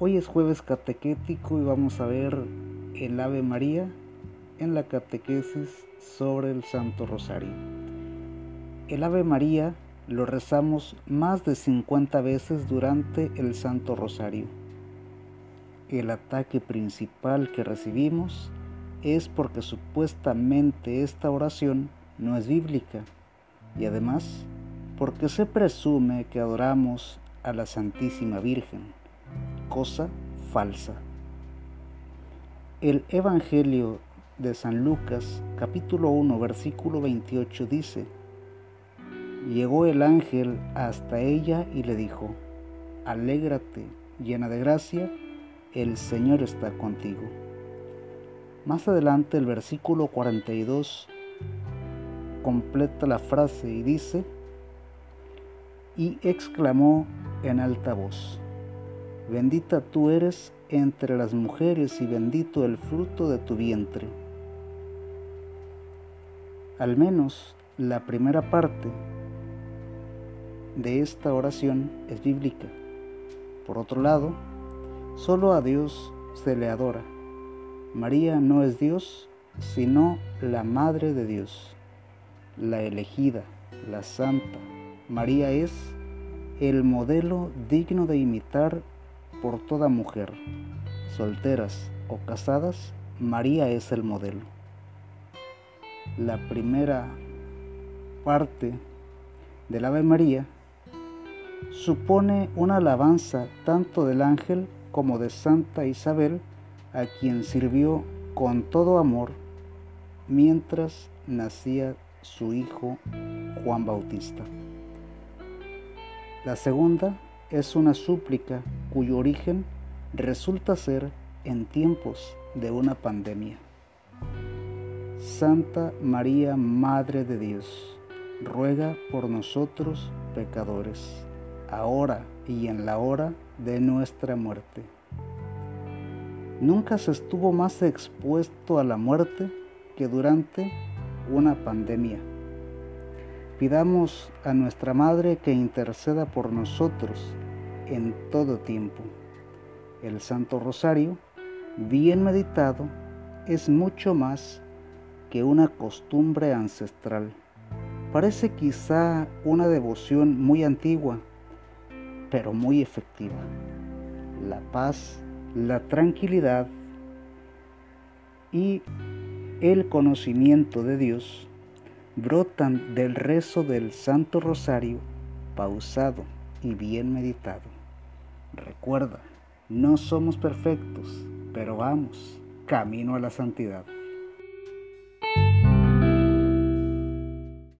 Hoy es jueves catequético y vamos a ver el Ave María en la catequesis sobre el Santo Rosario. El Ave María lo rezamos más de 50 veces durante el Santo Rosario. El ataque principal que recibimos es porque supuestamente esta oración no es bíblica y además porque se presume que adoramos a la Santísima Virgen, cosa falsa. El Evangelio de San Lucas capítulo 1 versículo 28 dice, Llegó el ángel hasta ella y le dijo, Alégrate, llena de gracia, el Señor está contigo. Más adelante el versículo 42 completa la frase y dice, y exclamó en alta voz, Bendita tú eres entre las mujeres y bendito el fruto de tu vientre. Al menos la primera parte de esta oración es bíblica. Por otro lado, solo a Dios se le adora. María no es Dios, sino la Madre de Dios, la elegida, la santa. María es el modelo digno de imitar por toda mujer. Solteras o casadas, María es el modelo. La primera parte del Ave María supone una alabanza tanto del ángel como de Santa Isabel, a quien sirvió con todo amor mientras nacía su hijo Juan Bautista. La segunda es una súplica cuyo origen resulta ser en tiempos de una pandemia. Santa María, Madre de Dios, ruega por nosotros pecadores ahora y en la hora de nuestra muerte. Nunca se estuvo más expuesto a la muerte que durante una pandemia. Pidamos a nuestra Madre que interceda por nosotros en todo tiempo. El Santo Rosario, bien meditado, es mucho más que una costumbre ancestral. Parece quizá una devoción muy antigua, pero muy efectiva. La paz, la tranquilidad y el conocimiento de Dios brotan del rezo del Santo Rosario pausado y bien meditado. Recuerda, no somos perfectos, pero vamos, camino a la santidad.